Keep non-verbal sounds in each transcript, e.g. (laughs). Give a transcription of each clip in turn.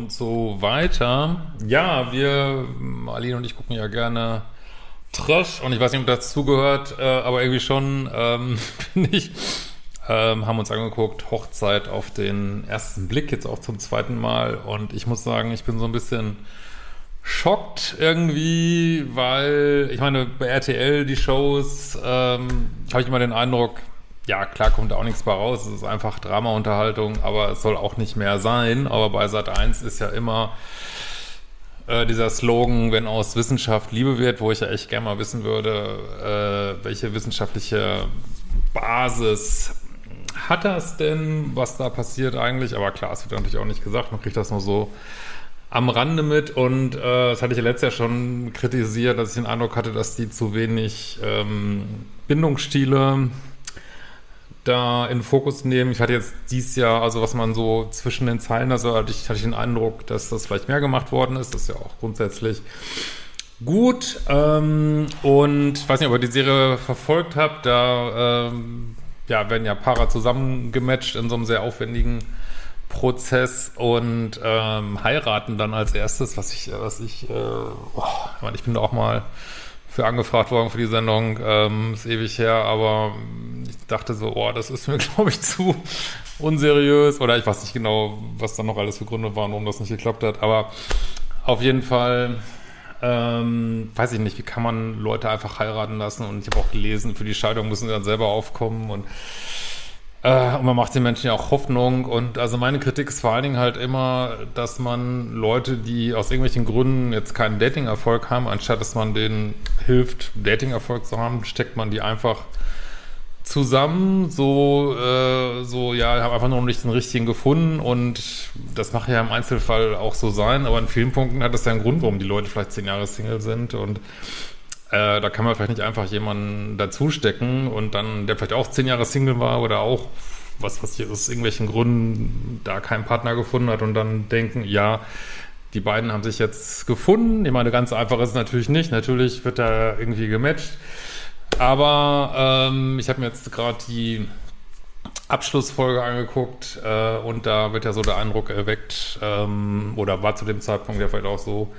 Und so weiter. Ja, wir, Aline und ich gucken ja gerne Trash und ich weiß nicht, ob das zugehört, äh, aber irgendwie schon, ähm, (laughs) finde ich, ähm, haben uns angeguckt, Hochzeit auf den ersten Blick, jetzt auch zum zweiten Mal und ich muss sagen, ich bin so ein bisschen schockt irgendwie, weil ich meine, bei RTL die Shows ähm, habe ich immer den Eindruck, ja, klar kommt da auch nichts bei raus, es ist einfach Drama-Unterhaltung, aber es soll auch nicht mehr sein. Aber bei Sat 1 ist ja immer äh, dieser Slogan, wenn aus Wissenschaft Liebe wird, wo ich ja echt gerne mal wissen würde, äh, welche wissenschaftliche Basis hat das denn, was da passiert eigentlich? Aber klar, es wird natürlich auch nicht gesagt, man kriegt das nur so am Rande mit und äh, das hatte ich ja letztes Jahr schon kritisiert, dass ich den Eindruck hatte, dass die zu wenig ähm, Bindungsstile da in den Fokus nehmen. Ich hatte jetzt dieses Jahr, also was man so zwischen den Zeilen, also hatte ich, hatte ich den Eindruck, dass das vielleicht mehr gemacht worden ist. Das ist ja auch grundsätzlich gut. Ähm, und ich weiß nicht, ob ihr die Serie verfolgt habt, da ähm, ja, werden ja Paare zusammengematcht in so einem sehr aufwendigen Prozess und ähm, heiraten dann als erstes, was ich, was ich, äh, oh, ich, meine, ich bin da auch mal für angefragt worden für die Sendung, ähm, ist ewig her, aber ich dachte so, oh, das ist mir, (laughs) glaube ich, zu unseriös. Oder ich weiß nicht genau, was da noch alles für Gründe waren, warum das nicht geklappt hat, aber auf jeden Fall, ähm, weiß ich nicht, wie kann man Leute einfach heiraten lassen? Und ich habe auch gelesen, für die Scheidung müssen sie dann selber aufkommen. Und äh, und man macht den Menschen ja auch Hoffnung. Und also meine Kritik ist vor allen Dingen halt immer, dass man Leute, die aus irgendwelchen Gründen jetzt keinen Dating-Erfolg haben, anstatt dass man denen hilft, Dating-Erfolg zu haben, steckt man die einfach zusammen, so, äh, so, ja, ich habe einfach noch nicht den richtigen gefunden. Und das mag ja im Einzelfall auch so sein, aber in vielen Punkten hat das ja einen Grund, warum die Leute vielleicht zehn Jahre Single sind. Und äh, da kann man vielleicht nicht einfach jemanden dazustecken und dann, der vielleicht auch zehn Jahre Single war oder auch, was, was hier aus irgendwelchen Gründen da keinen Partner gefunden hat und dann denken, ja, die beiden haben sich jetzt gefunden. Ich meine, ganz einfach ist es natürlich nicht. Natürlich wird da irgendwie gematcht. Aber ähm, ich habe mir jetzt gerade die Abschlussfolge angeguckt äh, und da wird ja so der Eindruck erweckt, ähm, oder war zu dem Zeitpunkt ja vielleicht auch so,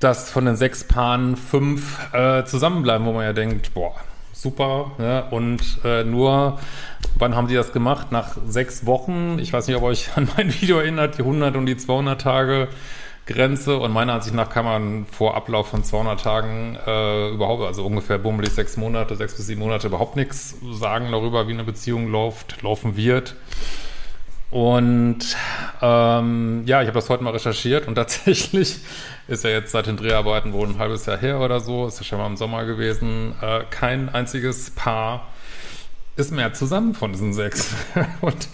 dass von den sechs Paaren fünf äh, zusammenbleiben, wo man ja denkt, boah, super. Ne? Und äh, nur, wann haben die das gemacht? Nach sechs Wochen. Ich weiß nicht, ob euch (laughs) an mein Video erinnert, die 100 und die 200 Tage Grenze. Und meiner Ansicht nach kann man vor Ablauf von 200 Tagen äh, überhaupt, also ungefähr bummelig sechs Monate, sechs bis sieben Monate überhaupt nichts sagen darüber, wie eine Beziehung läuft, laufen wird. Und ähm, ja, ich habe das heute mal recherchiert und (laughs) tatsächlich ist ja jetzt seit den Dreharbeiten wohl ein halbes Jahr her oder so, ist ja schon mal im Sommer gewesen, äh, kein einziges Paar ist mehr zusammen von diesen sechs. (laughs) und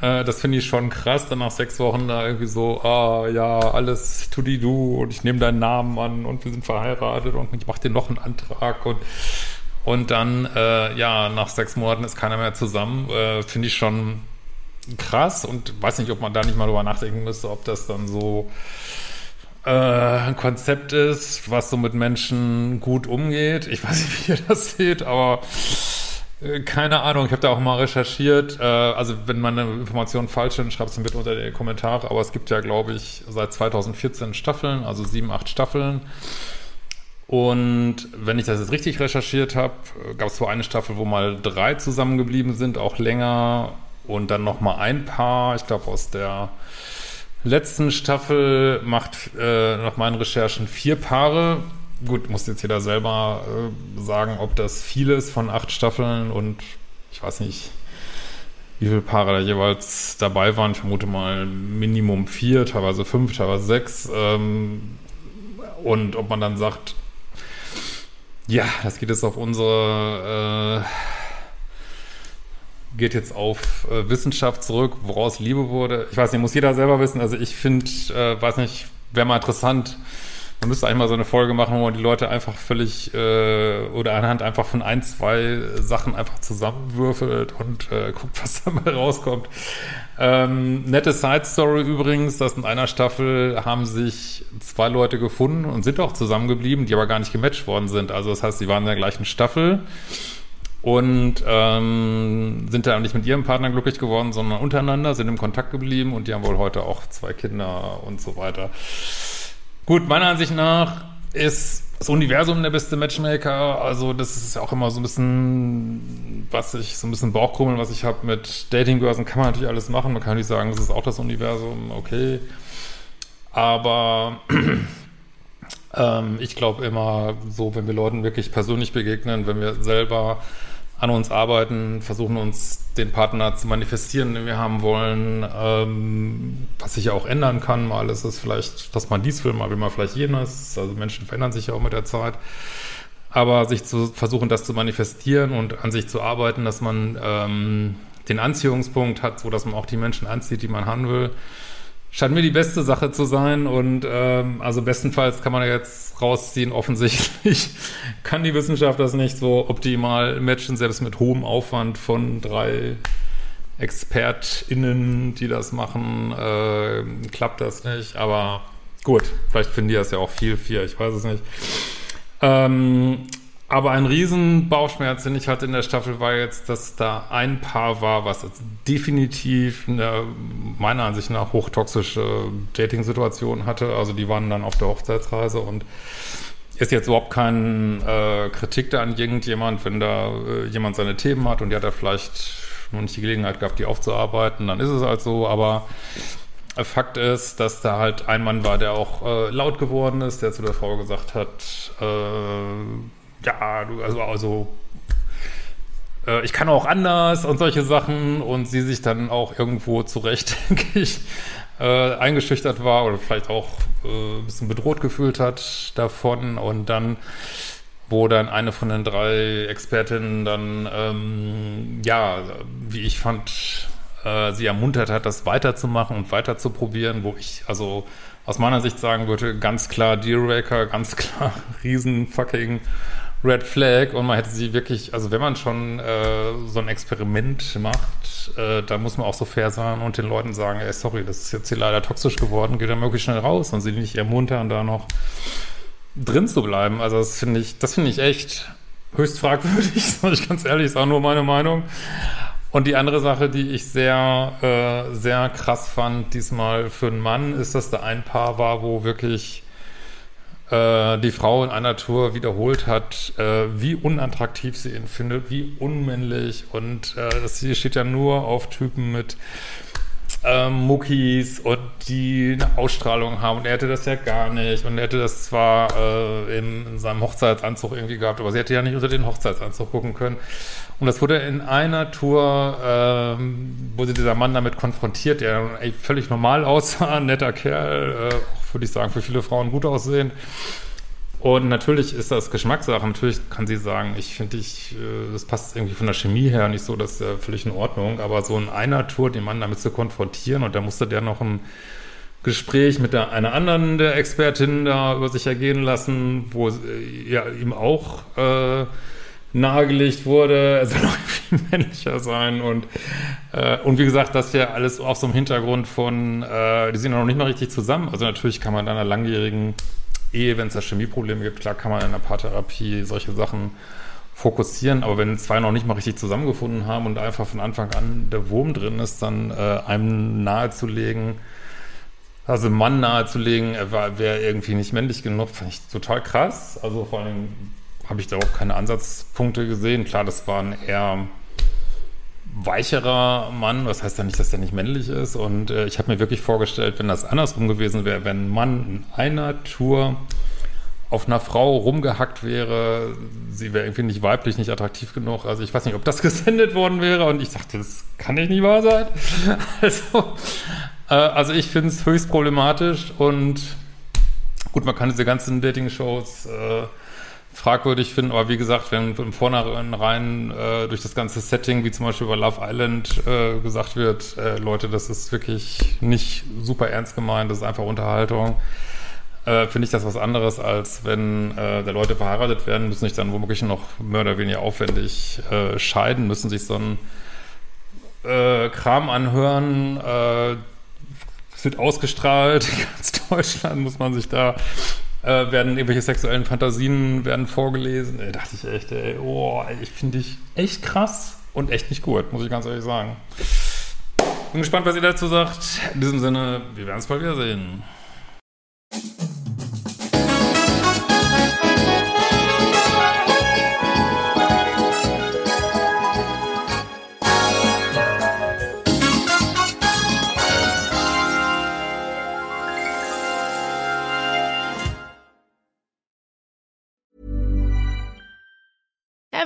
äh, das finde ich schon krass, dann nach sechs Wochen da irgendwie so, ah ja, alles tu die du und ich nehme deinen Namen an und wir sind verheiratet und ich mache dir noch einen Antrag und und dann, äh, ja, nach sechs Monaten ist keiner mehr zusammen, äh, finde ich schon krass und weiß nicht, ob man da nicht mal drüber nachdenken müsste, ob das dann so äh, ein Konzept ist, was so mit Menschen gut umgeht. Ich weiß nicht, (laughs) wie ihr das seht, aber äh, keine Ahnung. Ich habe da auch mal recherchiert. Äh, also wenn meine Informationen falsch sind, schreibt es mir bitte unter die Kommentare. Aber es gibt ja, glaube ich, seit 2014 Staffeln, also sieben, acht Staffeln. Und wenn ich das jetzt richtig recherchiert habe, gab es so eine Staffel, wo mal drei zusammengeblieben sind, auch länger und dann noch mal ein Paar, ich glaube aus der letzten Staffel macht äh, nach meinen Recherchen vier Paare. Gut, muss jetzt jeder selber äh, sagen, ob das viel ist von acht Staffeln und ich weiß nicht, wie viele Paare da jeweils dabei waren. Ich vermute mal Minimum vier, teilweise fünf, teilweise sechs. Ähm, und ob man dann sagt, ja, das geht jetzt auf unsere, äh, geht jetzt auf äh, Wissenschaft zurück, woraus Liebe wurde. Ich weiß nicht, muss jeder selber wissen. Also ich finde, äh, weiß nicht, wäre mal interessant, man müsste eigentlich mal so eine Folge machen, wo man die Leute einfach völlig äh, oder anhand einfach von ein, zwei Sachen einfach zusammenwürfelt und äh, guckt, was (laughs) da mal rauskommt. Ähm, nette Side Story übrigens, dass in einer Staffel haben sich zwei Leute gefunden und sind auch zusammengeblieben, die aber gar nicht gematcht worden sind. Also das heißt, sie waren in der gleichen Staffel und ähm, sind da nicht mit ihrem Partner glücklich geworden, sondern untereinander, sind im Kontakt geblieben und die haben wohl heute auch zwei Kinder und so weiter. Gut, meiner Ansicht nach ist das Universum der beste Matchmaker. Also das ist auch immer so ein bisschen, was ich, so ein bisschen Bauchkrummeln, was ich habe mit Datingbörsen, kann man natürlich alles machen. Man kann nicht sagen, das ist auch das Universum, okay. Aber ähm, ich glaube immer so, wenn wir Leuten wirklich persönlich begegnen, wenn wir selber an uns arbeiten, versuchen uns den Partner zu manifestieren, den wir haben wollen, ähm, was sich ja auch ändern kann. Mal ist es vielleicht, dass man dies will, mal will man vielleicht jenes. Also Menschen verändern sich ja auch mit der Zeit. Aber sich zu versuchen, das zu manifestieren und an sich zu arbeiten, dass man ähm, den Anziehungspunkt hat, so dass man auch die Menschen anzieht, die man haben will, Scheint mir die beste Sache zu sein und ähm, also bestenfalls kann man jetzt rausziehen, offensichtlich (laughs) kann die Wissenschaft das nicht so optimal matchen, selbst mit hohem Aufwand von drei ExpertInnen, die das machen, äh, klappt das nicht, aber gut, vielleicht finden die das ja auch viel, viel, ich weiß es nicht. Ähm, aber ein riesen Bauchschmerz, den ich hatte in der Staffel, war jetzt, dass da ein Paar war, was jetzt definitiv eine, meiner Ansicht nach hochtoxische Dating-Situation hatte. Also die waren dann auf der Hochzeitsreise und ist jetzt überhaupt kein äh, Kritik da an irgendjemand, wenn da äh, jemand seine Themen hat und die hat da vielleicht noch nicht die Gelegenheit gehabt, die aufzuarbeiten, dann ist es halt so, aber Fakt ist, dass da halt ein Mann war, der auch äh, laut geworden ist, der zu der Frau gesagt hat, äh, ja, also, also äh, ich kann auch anders und solche Sachen und sie sich dann auch irgendwo zurecht, (laughs) denke ich, äh, eingeschüchtert war oder vielleicht auch äh, ein bisschen bedroht gefühlt hat davon und dann wo dann eine von den drei Expertinnen dann, ähm, ja, wie ich fand, äh, sie ermuntert hat, das weiterzumachen und weiterzuprobieren, wo ich also aus meiner Sicht sagen würde, ganz klar Dealbreaker, ganz klar (laughs) riesen fucking Red Flag und man hätte sie wirklich, also wenn man schon äh, so ein Experiment macht, äh, da muss man auch so fair sein und den Leuten sagen, ey, sorry, das ist jetzt hier leider toxisch geworden, geht dann möglichst schnell raus und sie nicht ermuntern, da noch drin zu bleiben. Also das finde ich, das finde ich echt höchst fragwürdig, (laughs) sage ich ganz ehrlich, ist auch nur meine Meinung. Und die andere Sache, die ich sehr, äh, sehr krass fand, diesmal für einen Mann, ist, dass da ein Paar war, wo wirklich äh, die Frau in einer Tour wiederholt hat, äh, wie unattraktiv sie ihn findet, wie unmännlich. Und äh, sie steht ja nur auf Typen mit ähm, Muckis und die eine Ausstrahlung haben. Und er hätte das ja gar nicht. Und er hätte das zwar äh, in, in seinem Hochzeitsanzug irgendwie gehabt, aber sie hätte ja nicht unter den Hochzeitsanzug gucken können. Und das wurde in einer Tour, ähm, wo sie dieser Mann damit konfrontiert, der völlig normal aussah, netter Kerl, äh, würde ich sagen, für viele Frauen gut aussehen. Und natürlich ist das Geschmackssache. Natürlich kann sie sagen, ich finde, ich, äh, das passt irgendwie von der Chemie her nicht so, das ist ja völlig in Ordnung. Aber so in einer Tour den Mann damit zu konfrontieren und da musste der noch ein Gespräch mit der, einer anderen der Expertin da über sich ergehen lassen, wo äh, ja ihm auch äh, nahegelegt wurde, er soll noch (laughs) viel männlicher sein und äh, und wie gesagt, das ja alles auf so einem Hintergrund von, äh, die sind noch nicht mal richtig zusammen. Also natürlich kann man in einer langjährigen Ehe, wenn es da Chemieprobleme gibt, klar kann man in einer Paartherapie solche Sachen fokussieren, aber wenn zwei noch nicht mal richtig zusammengefunden haben und einfach von Anfang an der Wurm drin ist, dann äh, einem nahezulegen, also Mann nahezulegen, er wäre irgendwie nicht männlich genug, fand ich total krass. Also vor allem habe ich da auch keine Ansatzpunkte gesehen. Klar, das waren eher weicherer Mann. Das heißt ja nicht, dass er nicht männlich ist. Und äh, ich habe mir wirklich vorgestellt, wenn das andersrum gewesen wäre, wenn ein Mann in einer Tour auf einer Frau rumgehackt wäre, sie wäre irgendwie nicht weiblich, nicht attraktiv genug. Also ich weiß nicht, ob das (laughs) gesendet worden wäre und ich dachte, das kann nicht nicht wahr sein. (laughs) Also, äh, also ich finde es höchst problematisch und gut, man kann diese ganzen Dating-Shows äh, fragwürdig finden, aber wie gesagt, wenn im Vornherein äh, durch das ganze Setting, wie zum Beispiel bei Love Island, äh, gesagt wird, äh, Leute, das ist wirklich nicht super ernst gemeint, das ist einfach Unterhaltung, äh, finde ich das was anderes, als wenn äh, der Leute verheiratet werden, müssen sich dann womöglich noch mehr oder weniger aufwendig äh, scheiden, müssen sich so einen äh, Kram anhören, äh, es wird ausgestrahlt, (laughs) ganz Deutschland muss man sich da äh, werden irgendwelche sexuellen Fantasien werden vorgelesen. Da dachte ich echt, ey, oh, ich finde ich echt krass und echt nicht gut, muss ich ganz ehrlich sagen. Bin gespannt, was ihr dazu sagt. In diesem Sinne, wir werden es bald wiedersehen.